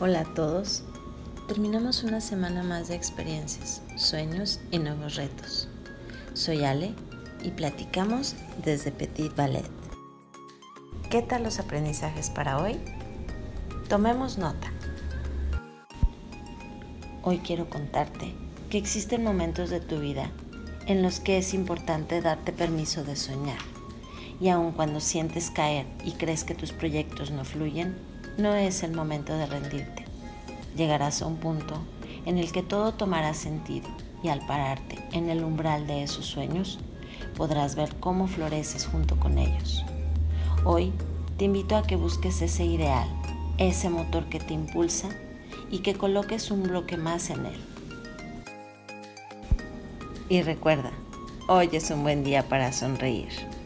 Hola a todos. Terminamos una semana más de experiencias, sueños y nuevos retos. Soy Ale y platicamos desde Petit Ballet. ¿Qué tal los aprendizajes para hoy? Tomemos nota. Hoy quiero contarte que existen momentos de tu vida en los que es importante darte permiso de soñar. Y aun cuando sientes caer y crees que tus proyectos no fluyen, no es el momento de rendirte. Llegarás a un punto en el que todo tomará sentido y al pararte en el umbral de esos sueños, podrás ver cómo floreces junto con ellos. Hoy te invito a que busques ese ideal, ese motor que te impulsa y que coloques un bloque más en él. Y recuerda, hoy es un buen día para sonreír.